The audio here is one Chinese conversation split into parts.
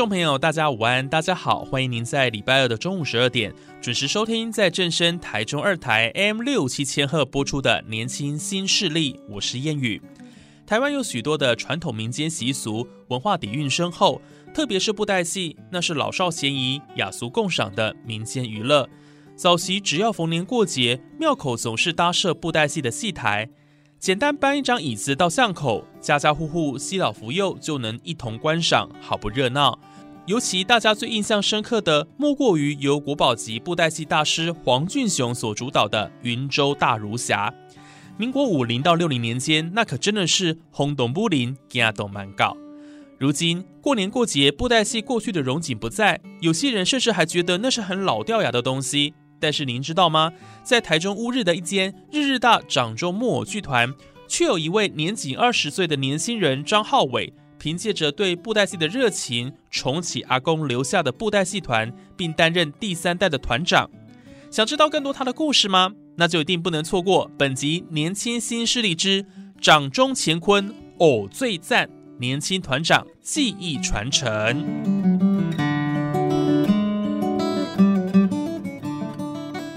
众朋友，大家午安，大家好，欢迎您在礼拜二的中午十二点准时收听在正声台中二台 M 六七千赫播出的《年轻新势力》，我是燕语。台湾有许多的传统民间习俗，文化底蕴深厚，特别是布袋戏，那是老少咸宜、雅俗共赏的民间娱乐。早期只要逢年过节，庙口总是搭设布袋戏的戏台。简单搬一张椅子到巷口，家家户户西老福幼就能一同观赏，好不热闹。尤其大家最印象深刻的，莫过于由国宝级布袋戏大师黄俊雄所主导的《云州大儒侠》。民国五零到六零年间，那可真的是轰动不林，惊动蛮搞。如今过年过节，布袋戏过去的荣景不在，有些人甚至还觉得那是很老掉牙的东西。但是您知道吗？在台中乌日的一间日日大掌中木偶剧团，却有一位年仅二十岁的年轻人张浩伟，凭借着对布袋戏的热情，重启阿公留下的布袋戏团，并担任第三代的团长。想知道更多他的故事吗？那就一定不能错过本集《年轻新势力之掌中乾坤偶最赞》年轻团长技艺传承。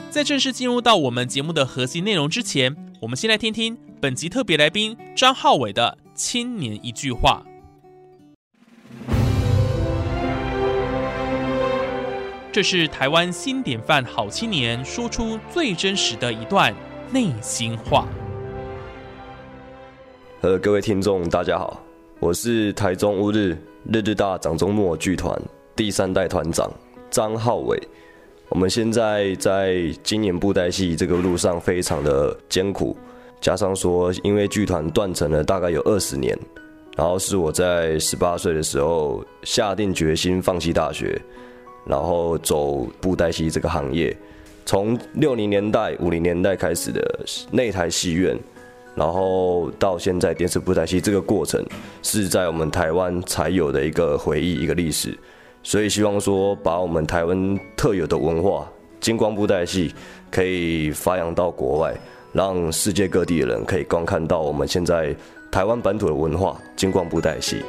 在正式进入到我们节目的核心内容之前，我们先来听听本集特别来宾张浩伟的青年一句话。这是台湾新典范好青年说出最真实的一段内心话。呃，各位听众，大家好，我是台中乌日日日大掌中木偶剧团第三代团长张浩伟。我们现在在今年布袋戏这个路上非常的艰苦，加上说因为剧团断层了大概有二十年，然后是我在十八岁的时候下定决心放弃大学，然后走布袋戏这个行业。从六零年代、五零年代开始的内台戏院，然后到现在电视布袋戏这个过程，是在我们台湾才有的一个回忆、一个历史。所以希望说，把我们台湾特有的文化金光布袋戏，可以发扬到国外，让世界各地的人可以观看到我们现在台湾本土的文化金光布袋戏。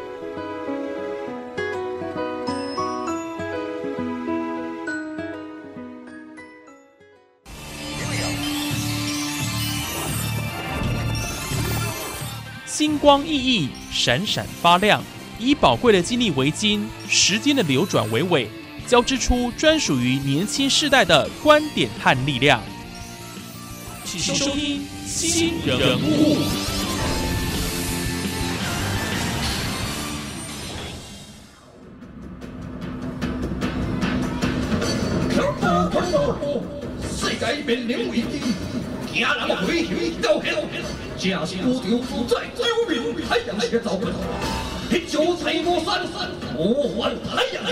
光熠熠，闪闪发亮。以宝贵的经历为金，时间的流转为纬，交织出专属于年轻世代的观点和力量。请收听《新人物》。世界面临危机，惊人危险高险，正是孤舟负载，救命海洋的造物。九彩魔山，魔幻海洋。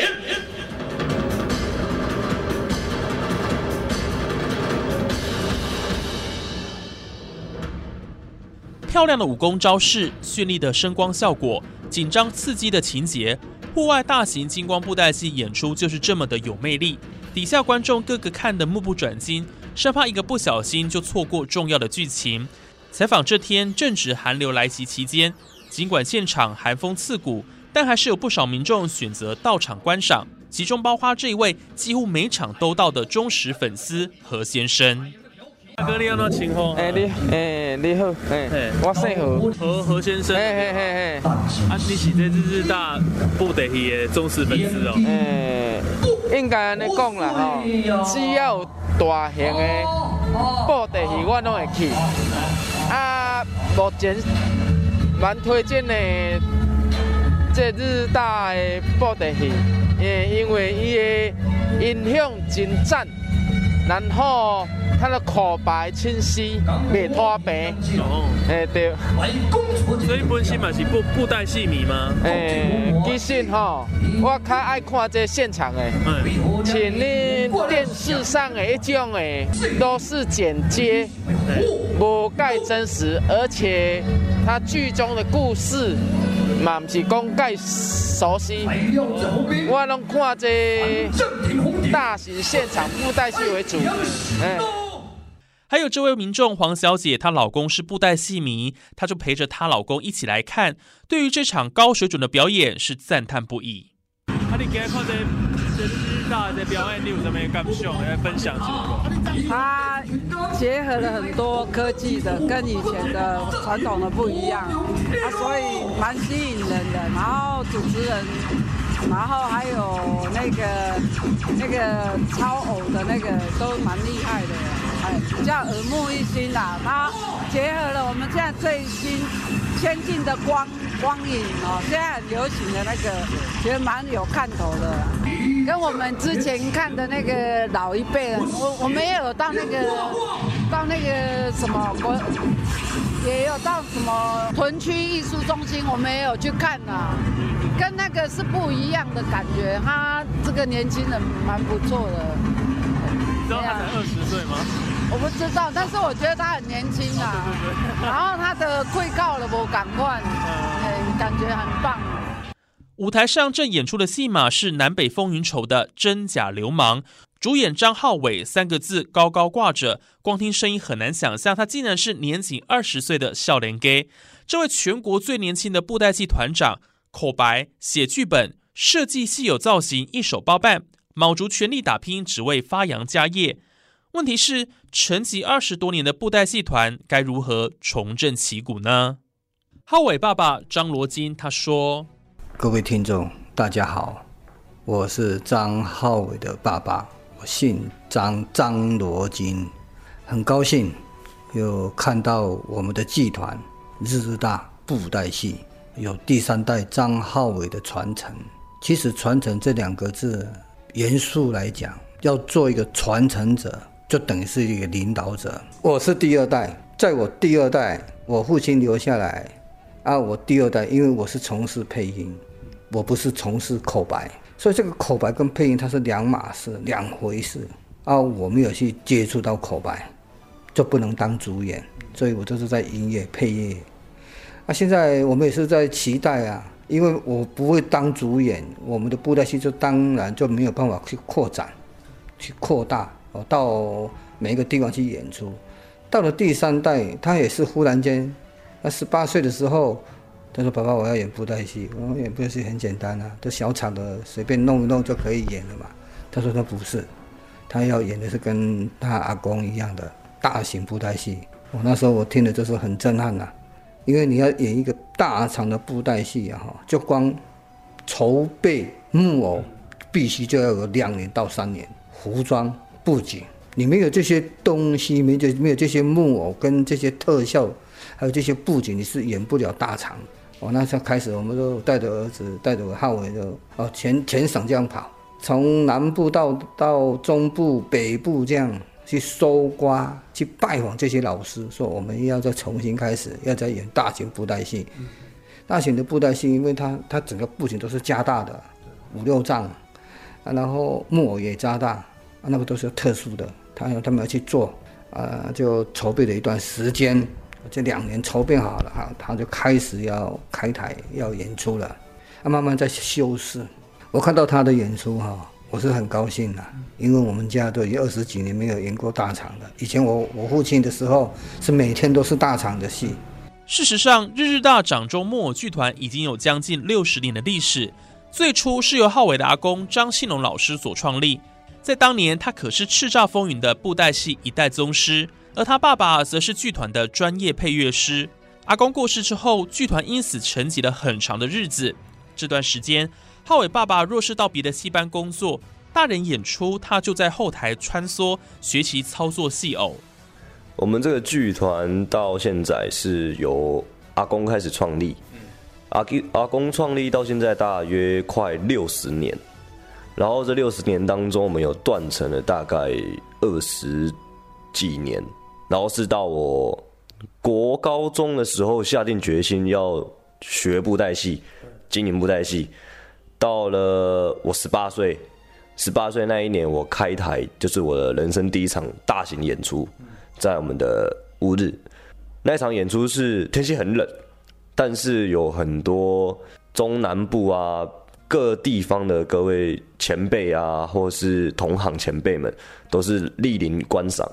漂亮的武功招式，绚丽的声光效果，紧张刺激的情节，户外大型金光布袋戏演出就是这么的有魅力。底下观众个个看得目不转睛，生怕一个不小心就错过重要的剧情。采访这天正值寒流来袭期间。尽管现场寒风刺骨，但还是有不少民众选择到场观赏，其中包括这一位几乎每场都到的忠实粉丝何先生。大哥，你好，请候。哎，你，哎，你好，哎，我姓何，何何先生。哎嘿嘿嘿，啊，你是这日日大布袋戏的忠实粉丝哦。哎，应该安尼讲啦吼，只要有大型的布袋戏，我拢会去。啊，目前。蛮推荐的这日大的布袋戏，诶，因为伊的音响真赞，然后它的口白清晰，袂拖白。哦，诶对。所以本身嘛是布布袋戏迷吗？哎，其实吼，我较爱看这现场的。嗯。像你电视上的一种的，都是剪接，无盖真实，而且它剧中的故事。嘛，不是讲介熟悉，我拢看这大型现场布袋戏为主。哎，还有这位民众黄小姐，她老公是布袋戏迷，她就陪着她老公一起来看，对于这场高水准的表演是赞叹不已。大的表演，你有什么感想来分享？它结合了很多科技的，跟以前的传统的不一样，啊，所以蛮吸引人的。然后主持人，然后还有那个那个超偶的那个都蛮厉害的，比较耳目一新啦。它结合了我们现在最新先进的光光影哦，现在很流行的那个，觉得蛮有看头的。跟我们之前看的那个老一辈人，我我没有到那个到那个什么国，也有到什么屯区艺术中心，我没有去看呐，跟那个是不一样的感觉。他这个年轻人蛮不错的。你知道他才二十岁吗？我不知道，但是我觉得他很年轻啊。然后他的跪告了我赶快，哎，感觉很棒。舞台上正演出的戏码是《南北风云丑》的真假流氓，主演张浩伟三个字高高挂着，光听声音很难想象他竟然是年仅二十岁的笑脸 gay。这位全国最年轻的布袋戏团长，口白、写剧本、设计戏有造型，一手包办，卯足全力打拼，只为发扬家业。问题是，沉寂二十多年的布袋戏团该如何重振旗鼓呢？浩伟爸爸张罗金他说。各位听众，大家好，我是张浩伟的爸爸，我姓张，张罗金，很高兴有看到我们的剧团日日大布袋戏有第三代张浩伟的传承。其实“传承”这两个字，严肃来讲，要做一个传承者，就等于是一个领导者。我是第二代，在我第二代，我父亲留下来，啊，我第二代，因为我是从事配音。我不是从事口白，所以这个口白跟配音它是两码事、两回事啊。我没有去接触到口白，就不能当主演，所以我就是在音乐配乐。啊，现在我们也是在期待啊，因为我不会当主演，我们的布袋戏就当然就没有办法去扩展、去扩大哦，到每一个地方去演出。到了第三代，他也是忽然间，他十八岁的时候。他说：“爸爸，我要演布袋戏。我演布袋戏很简单啊，都小场的，随便弄一弄就可以演了嘛。”他说：“他不是，他要演的是跟他阿公一样的大型布袋戏。”我那时候我听的就是很震撼呐，因为你要演一个大场的布袋戏啊，哈，就光筹备木偶必须就要有两年到三年，服装布景，你没有这些东西，没有没有这些木偶跟这些特效，还有这些布景，你是演不了大场。我那时候开始，我们就带着儿子，带着我浩伟，就哦全全省这样跑，从南部到到中部、北部这样去搜刮、去拜访这些老师，说我们要再重新开始，要再演大型布袋戏。大型的布袋戏，因为它它整个布景都是加大的，五六丈，然后木偶也加大，那个都是特殊的，他他们要去做，啊，就筹备了一段时间。这两年筹备好了哈，他就开始要开台要演出了，他慢慢在修饰。我看到他的演出哈，我是很高兴的，因为我们家都已经二十几年没有演过大场了。以前我我父亲的时候是每天都是大场的戏。事实上，日日大掌中木偶剧团已经有将近六十年的历史，最初是由浩伟的阿公张信龙老师所创立，在当年他可是叱咤风云的布袋戏一代宗师。而他爸爸则是剧团的专业配乐师。阿公过世之后，剧团因此沉寂了很长的日子。这段时间，浩伟爸爸若是到别的戏班工作，大人演出，他就在后台穿梭学习操作戏偶。我们这个剧团到现在是由阿公开始创立，阿阿公创立到现在大约快六十年，然后这六十年当中，我们有断层了大概二十几年，然后是到我国高中的时候下定决心要学布袋戏，经营布袋戏，到了我十八岁，十八岁那一年我开台，就是我的人生第一场大型演出，在我们的乌日，那场演出是天气很冷。但是有很多中南部啊各地方的各位前辈啊，或是同行前辈们，都是莅临观赏。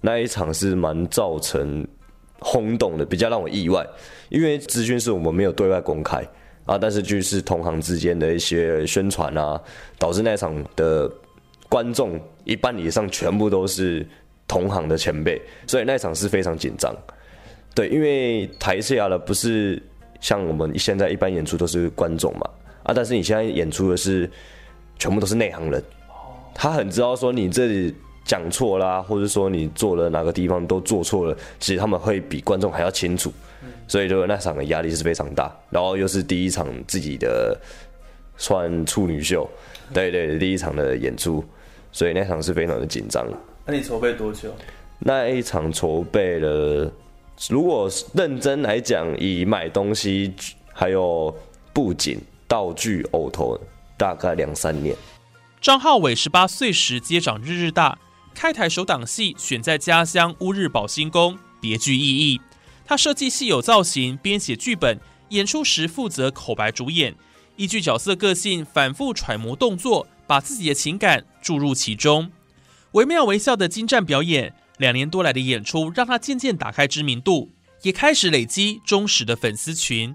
那一场是蛮造成轰动的，比较让我意外，因为资讯是我们没有对外公开啊，但是就是同行之间的一些宣传啊，导致那场的观众一半以上全部都是同行的前辈，所以那场是非常紧张。对，因为台下的不是像我们现在一般演出都是观众嘛，啊，但是你现在演出的是全部都是内行人，他很知道说你这里讲错啦，或者说你做了哪个地方都做错了，其实他们会比观众还要清楚，所以就那场的压力是非常大，然后又是第一场自己的算处女秀，对对，第一场的演出，所以那场是非常的紧张。那你筹备多久？那一场筹备了。如果认真来讲，以买东西还有布景、道具、偶头，大概两三年。张浩伟十八岁时接掌日日大，开台首档戏选在家乡乌日宝兴宫，别具意义。他设计戏有造型，编写剧本，演出时负责口白主演，依据角色个性反复揣摩动作，把自己的情感注入其中。惟妙惟肖的精湛表演。两年多来的演出，让他渐渐打开知名度，也开始累积忠实的粉丝群。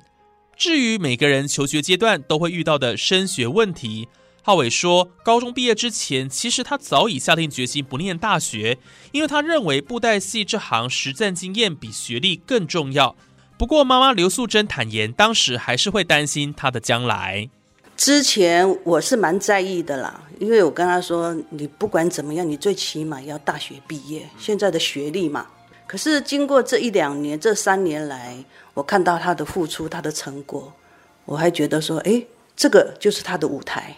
至于每个人求学阶段都会遇到的升学问题，浩伟说，高中毕业之前，其实他早已下定决心不念大学，因为他认为布袋戏这行实战经验比学历更重要。不过，妈妈刘素贞坦言，当时还是会担心他的将来。之前我是蛮在意的啦，因为我跟他说，你不管怎么样，你最起码要大学毕业，现在的学历嘛。可是经过这一两年、这三年来，我看到他的付出、他的成果，我还觉得说，哎，这个就是他的舞台，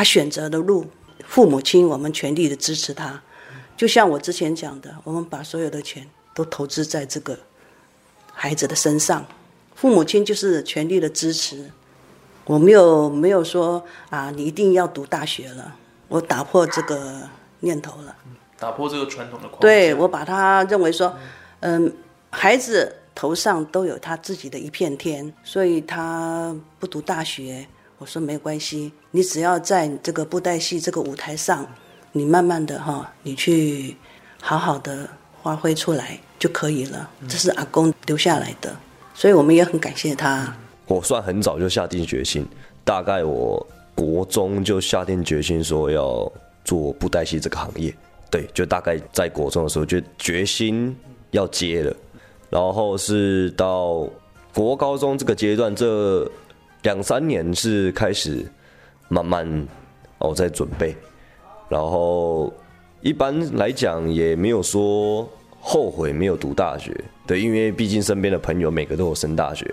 他选择的路，父母亲我们全力的支持他。就像我之前讲的，我们把所有的钱都投资在这个孩子的身上，父母亲就是全力的支持。我没有没有说啊，你一定要读大学了。我打破这个念头了，打破这个传统的框架。对我把他认为说，嗯，孩子头上都有他自己的一片天，所以他不读大学，我说没关系，你只要在这个布袋戏这个舞台上，你慢慢的哈，你去好好的发挥出来就可以了。这是阿公留下来的，所以我们也很感谢他。我算很早就下定决心，大概我国中就下定决心说要做布袋戏这个行业。对，就大概在国中的时候就决心要接了，然后是到国高中这个阶段，这两三年是开始慢慢哦在准备，然后一般来讲也没有说后悔没有读大学，对，因为毕竟身边的朋友每个都有升大学。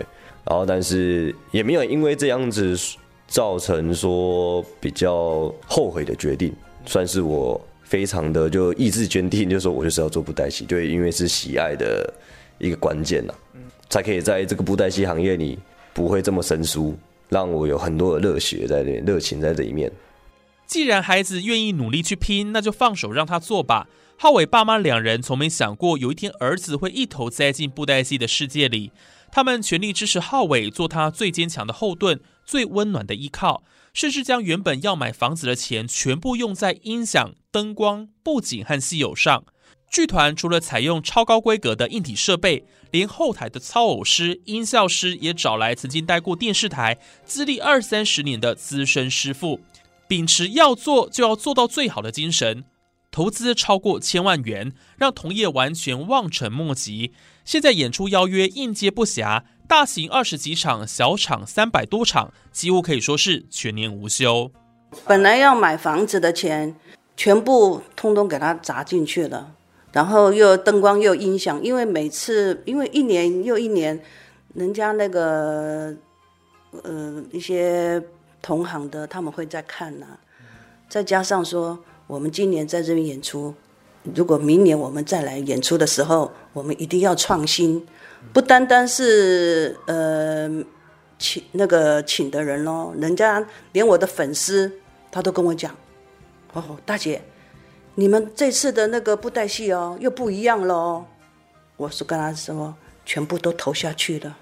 然后，但是也没有因为这样子造成说比较后悔的决定，算是我非常的就意志坚定，就说我就是要做布袋戏，对，因为是喜爱的一个关键呐，才可以在这个布袋戏行业里不会这么生疏，让我有很多的热血在里，热情在这一面。既然孩子愿意努力去拼，那就放手让他做吧。浩伟爸妈两人从没想过有一天儿子会一头栽进布袋戏的世界里。他们全力支持浩伟，做他最坚强的后盾、最温暖的依靠，甚至将原本要买房子的钱全部用在音响、灯光、布景和戏友上。剧团除了采用超高规格的硬体设备，连后台的操偶师、音效师也找来曾经待过电视台、资历二三十年的资深师傅，秉持要做就要做到最好的精神。投资超过千万元，让同业完全望尘莫及。现在演出邀约应接不暇，大型二十几场，小场三百多场，几乎可以说是全年无休。本来要买房子的钱，全部通通给他砸进去了，然后又灯光又音响，因为每次因为一年又一年，人家那个呃一些同行的他们会在看呐、再加上说我们今年在这边演出，如果明年我们再来演出的时候，我们一定要创新，不单单是呃请那个请的人哦，人家连我的粉丝他都跟我讲，哦，大姐，你们这次的那个布袋戏哦又不一样了哦，我是跟他说全部都投下去了，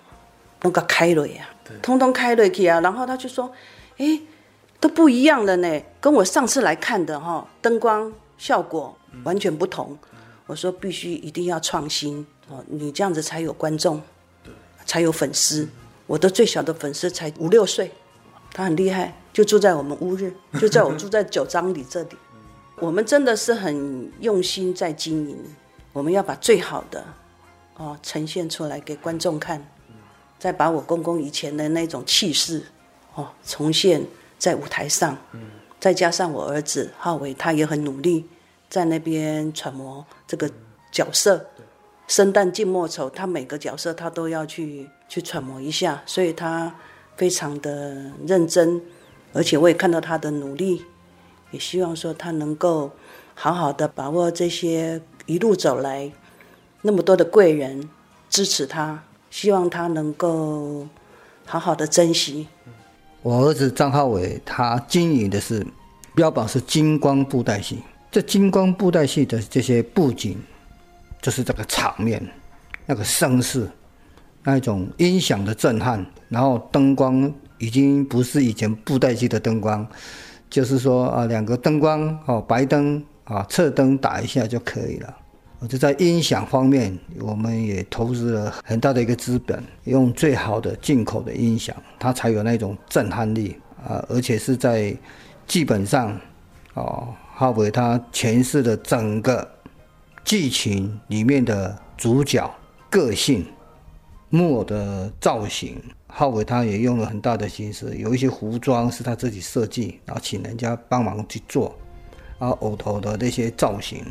那个开了呀，通通开瑞去啊，然后他就说，诶，都不一样了呢，跟我上次来看的哈、灯光效果完全不同。我说必须一定要创新哦，你这样子才有观众，才有粉丝。我的最小的粉丝才五六岁，他很厉害，就住在我们乌日，就在我住在九张里这里。我们真的是很用心在经营，我们要把最好的哦呈现出来给观众看，再把我公公以前的那种气势哦重现在舞台上，再加上我儿子浩伟，他也很努力在那边揣摩这个角色。生旦净末丑，他每个角色他都要去去揣摩一下，所以他非常的认真，而且我也看到他的努力，也希望说他能够好好的把握这些一路走来那么多的贵人支持他，希望他能够好好的珍惜。我儿子张浩伟，他经营的是标榜是金光布袋戏。这金光布袋戏的这些布景，就是这个场面，那个声势，那一种音响的震撼，然后灯光已经不是以前布袋戏的灯光，就是说啊，两个灯光哦，白灯啊，侧灯打一下就可以了。我就在音响方面，我们也投资了很大的一个资本，用最好的进口的音响，它才有那种震撼力啊！而且是在基本上，哦，哈维他诠释了整个剧情里面的主角个性、木偶的造型，浩伟他也用了很大的心思，有一些服装是他自己设计，然后请人家帮忙去做，然后偶头的那些造型。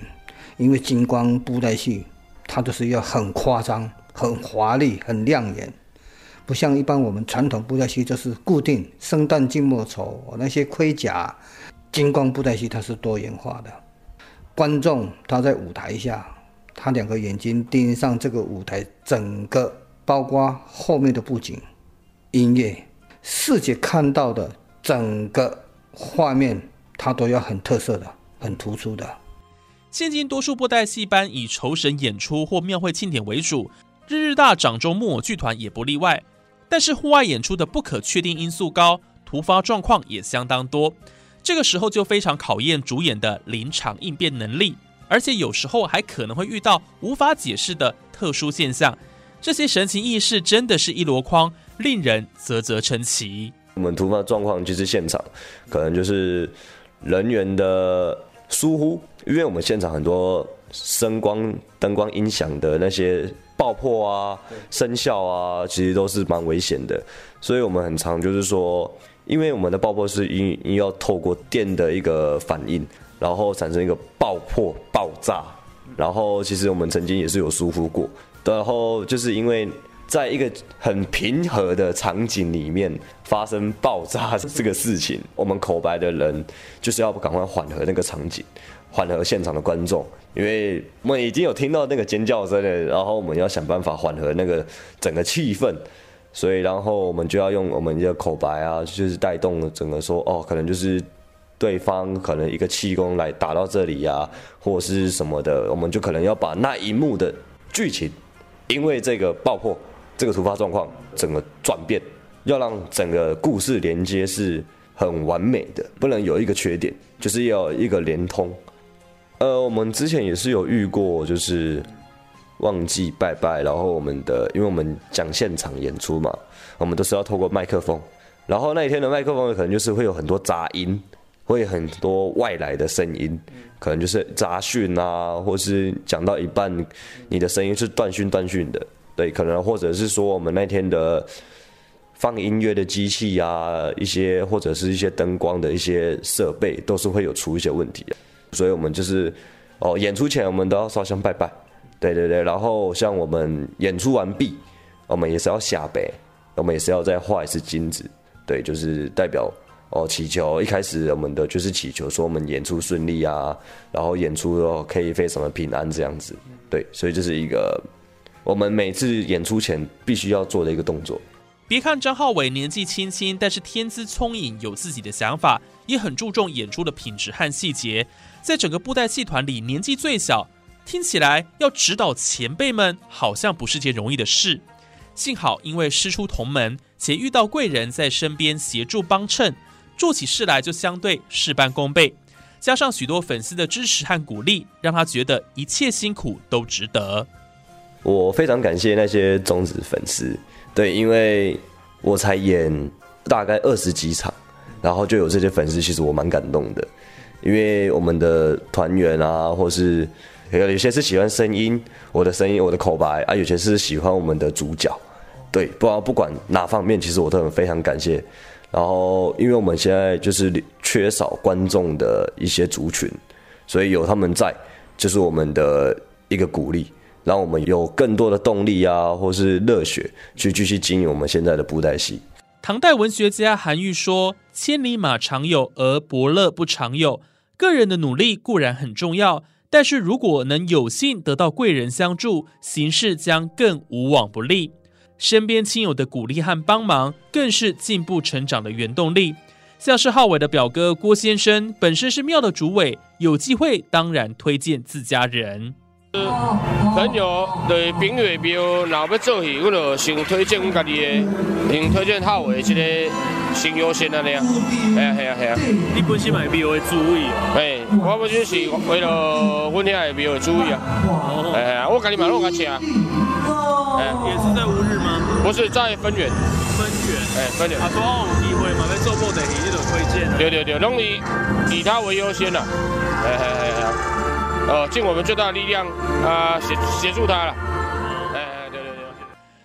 因为金光布袋戏，它就是要很夸张、很华丽、很亮眼，不像一般我们传统布袋戏就是固定生旦净末丑那些盔甲。金光布袋戏它是多元化的，观众他在舞台下，他两个眼睛盯上这个舞台，整个包括后面的布景、音乐、视觉看到的整个画面，它都要很特色的、很突出的。现今多数布袋戏班以酬神演出或庙会庆典为主，日日大掌中木偶剧团也不例外。但是户外演出的不可确定因素高，突发状况也相当多，这个时候就非常考验主演的临场应变能力，而且有时候还可能会遇到无法解释的特殊现象。这些神情异事真的是一箩筐，令人啧啧称奇。我们突发状况就是现场，可能就是人员的疏忽，因为我们现场很多声光、灯光、音响的那些爆破啊、声效啊，其实都是蛮危险的，所以我们很常就是说，因为我们的爆破是因因要透过电的一个反应，然后产生一个爆破、爆炸，然后其实我们曾经也是有疏忽过，然后就是因为。在一个很平和的场景里面发生爆炸这个事情，我们口白的人就是要赶快缓和那个场景，缓和现场的观众，因为我们已经有听到那个尖叫声了，然后我们要想办法缓和那个整个气氛，所以然后我们就要用我们的口白啊，就是带动整个说哦，可能就是对方可能一个气功来打到这里呀、或者是什么的，我们就可能要把那一幕的剧情，因为这个爆破。这个突发状况整个转变，要让整个故事连接是很完美的，不能有一个缺点，就是要一个连通。呃，我们之前也是有遇过，就是忘记拜拜，然后我们的，因为我们讲现场演出嘛，我们都是要透过麦克风，然后那一天的麦克风可能就是会有很多杂音，会很多外来的声音，可能就是杂讯啊，或是讲到一半，你的声音是断讯断讯的。对，可能或者是说我们那天的放音乐的机器啊，一些或者是一些灯光的一些设备，都是会有出一些问题的。所以我们就是哦，演出前我们都要烧香拜拜，对对对。然后像我们演出完毕，我们也是要下北，我们也是要再画一次金子，对，就是代表哦祈求一开始我们的就是祈求说我们演出顺利啊，然后演出哦可以非常的平安这样子，对，所以这是一个我们每次演出前必须要做的一个动作。别看张浩伟年纪轻轻，但是天资聪颖，有自己的想法，也很注重演出的品质和细节。在整个布袋戏团里，年纪最小，听起来要指导前辈们，好像不是件容易的事。幸好因为师出同门，且遇到贵人在身边协助帮衬，做起事来就相对事半功倍。加上许多粉丝的支持和鼓励，让他觉得一切辛苦都值得。我非常感谢那些忠实粉丝。对，因为我才演大概二十几场，然后就有这些粉丝，其实我蛮感动的。因为我们的团员啊，或是有些是喜欢声音，我的声音，我的口白啊，有些是喜欢我们的主角。对，不不管哪方面，其实我都很非常感谢。然后，因为我们现在就是缺少观众的一些族群，所以有他们在，就是我们的一个鼓励。让我们有更多的动力啊，或是热血去继续经营我们现在的布袋戏。唐代文学家韩愈说：“千里马常有，而伯乐不常有。”个人的努力固然很重要，但是如果能有幸得到贵人相助，行事将更无往不利。身边亲友的鼓励和帮忙，更是进步成长的原动力。像是浩伟的表哥郭先生，本身是庙的主委，有机会当然推荐自家人。朋友对朋友庙，若要做戏，我就先推荐阮家己的，先推荐好的这个先优先安尼啊。系啊系啊系啊。你本身买庙的主意？哎，我本身是为了阮遐的庙的主意啊。哎啊，我家己买拢甲车。哎，也是在乌日吗？不是在分园。分园。哎，分园。啊，多好有机会嘛，要做布袋戏，这种推荐。对对对，拢以以他为优先啦。哎哎哎哎。呃，尽我们最大的力量啊，协协助他了。哎，对对对。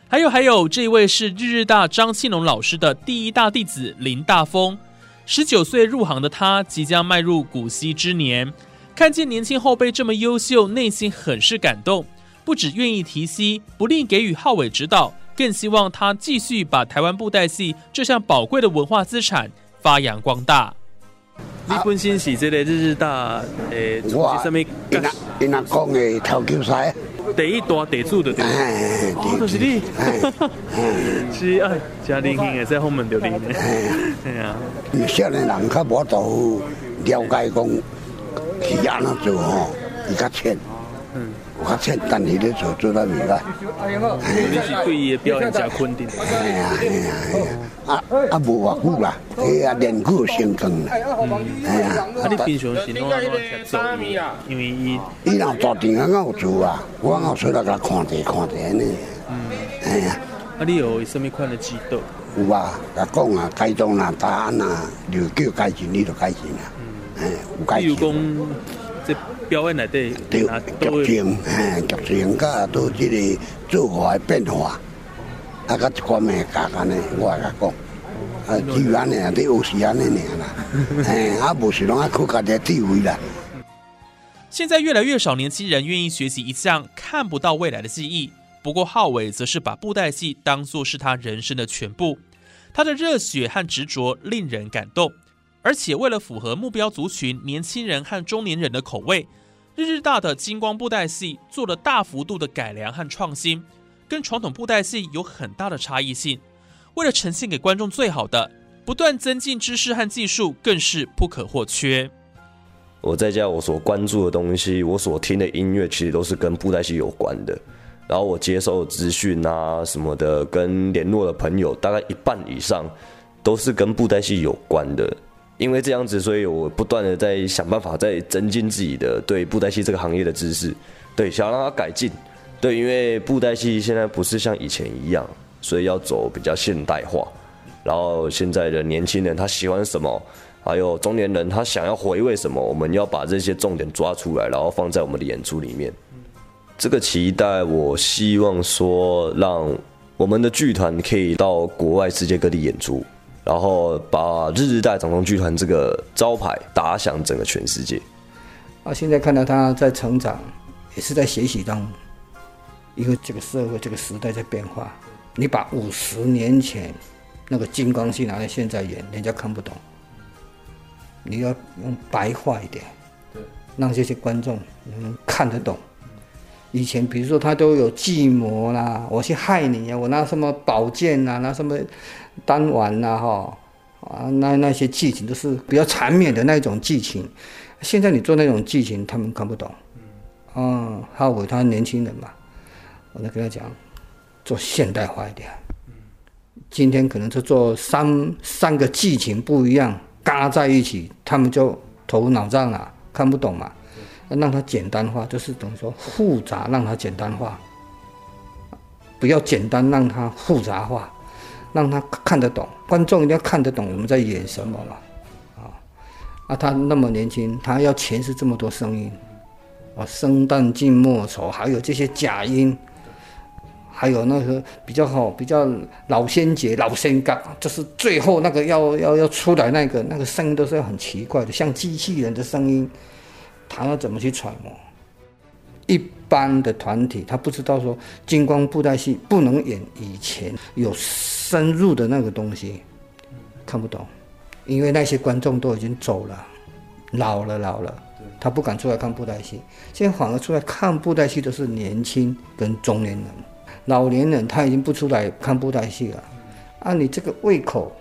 还有还有，这一位是日日大张庆龙老师的第一大弟子林大峰，十九岁入行的他，即将迈入古稀之年，看见年轻后辈这么优秀，内心很是感动，不只愿意提携，不吝给予浩伟指导，更希望他继续把台湾布袋戏这项宝贵的文化资产发扬光大。你本身是这个日日大诶，我什么？因阿因阿讲的投球赛，第一大地主的对，哦，就是你，是啊，家年轻的在后门着你，哎呀，少年人较无都了解讲，是安怎做吼，比较浅。嗯，我较浅，但是咧做做得袂歹。你是对伊的表现加肯定。哎呀哎呀哎呀，啊啊无偌久啦，哎啊练久成功啦。哎呀，啊你平常是拢安怎接受伊？因为伊伊若大电啊，有做啊，我我出来甲看者看者呢。嗯，哎呀，啊你有什么款的指导？有啊，甲讲啊，改动啦，答案啊，就叫改进，你就改进啦。嗯，哎，有改进。比如讲。表演内底，对，剧情，嘿，剧情甲都即个做法变化，啊，甲一款咩教安尼，我甲讲，啊，只有安尼啊，得有时安尼尔啦，嘿，啊，无是拢啊靠家己智慧啦。现在越来越少年轻人愿意学习一项看不到未来的技艺，不过浩伟则是把布袋戏当作是他人生的全部，他的热血和执着令人感动，而且为了符合目标族群年轻人和中年人的口味。日日大的金光布袋戏做了大幅度的改良和创新，跟传统布袋戏有很大的差异性。为了呈现给观众最好的，不断增进知识和技术更是不可或缺。我在家我所关注的东西，我所听的音乐，其实都是跟布袋戏有关的。然后我接受资讯啊什么的，跟联络的朋友，大概一半以上都是跟布袋戏有关的。因为这样子，所以我不断的在想办法，在增进自己的对布袋戏这个行业的知识，对，想让它改进，对，因为布袋戏现在不是像以前一样，所以要走比较现代化。然后现在的年轻人他喜欢什么，还有中年人他想要回味什么，我们要把这些重点抓出来，然后放在我们的演出里面。这个期待，我希望说，让我们的剧团可以到国外世界各地演出。然后把日日代掌中剧团这个招牌打响整个全世界。啊，现在看到他在成长，也是在学习当中，因为这个社会、这个时代在变化，你把五十年前那个金光戏拿来现在演，人家看不懂。你要用白话一点，对，让这些观众能看得懂。以前比如说他都有计谋啦，我去害你啊，我拿什么宝剑呐，拿什么丹丸呐，哈啊，那那些剧情都是比较缠绵的那种剧情。现在你做那种剧情，他们看不懂。嗯，还有他年轻人嘛，我就跟他讲，做现代化一点。今天可能是做三三个剧情不一样，嘎在一起，他们就头脑胀了，看不懂嘛。让它简单化，就是等于说复杂让它简单化，不要简单让它复杂化，让他看得懂，观众一定要看得懂我们在演什么嘛。啊，啊，他那么年轻，他要诠释这么多声音，啊，生旦净末丑，还有这些假音，还有那个比较好，比较老仙姐、老仙刚，就是最后那个要要要出来那个那个声音都是很奇怪的，像机器人的声音。他要怎么去揣摩？一般的团体他不知道说金光布袋戏不能演以前有深入的那个东西，看不懂，因为那些观众都已经走了，老了老了，他不敢出来看布袋戏。现在反而出来看布袋戏都是年轻跟中年人，老年人他已经不出来看布袋戏了。按你这个胃口，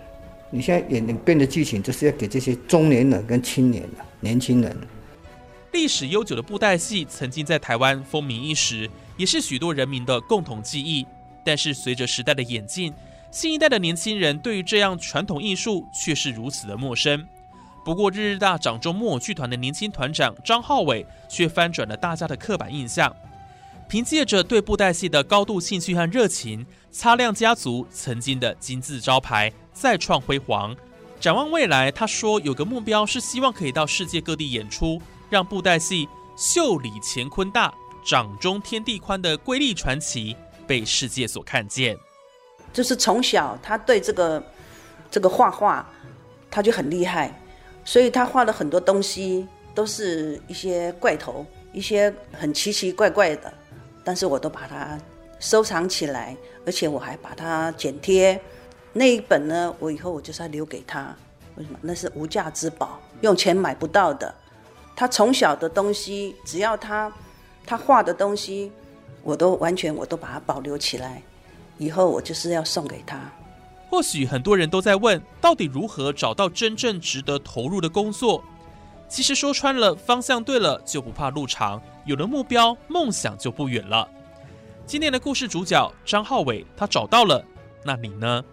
你现在演的变的剧情就是要给这些中年人跟青年的年轻人。历史悠久的布袋戏曾经在台湾风靡一时，也是许多人民的共同记忆。但是随着时代的演进，新一代的年轻人对于这样传统艺术却是如此的陌生。不过，日日大掌中木偶剧团的年轻团长张浩伟却翻转了大家的刻板印象。凭借着对布袋戏的高度兴趣和热情，擦亮家族曾经的金字招牌，再创辉煌。展望未来，他说有个目标是希望可以到世界各地演出。让布袋戏袖里乾坤大，掌中天地宽的瑰丽传奇被世界所看见。就是从小他对这个这个画画，他就很厉害，所以他画的很多东西都是一些怪头，一些很奇奇怪怪的，但是我都把它收藏起来，而且我还把它剪贴。那一本呢，我以后我就是要留给他。为什么？那是无价之宝，用钱买不到的。他从小的东西，只要他他画的东西，我都完全我都把它保留起来。以后我就是要送给他。或许很多人都在问，到底如何找到真正值得投入的工作？其实说穿了，方向对了就不怕路长，有了目标，梦想就不远了。今天的故事主角张浩伟，他找到了，那你呢？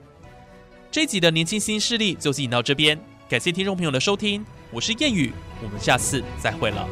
这集的年轻新势力就进行到这边，感谢听众朋友的收听。我是谚语，我们下次再会了。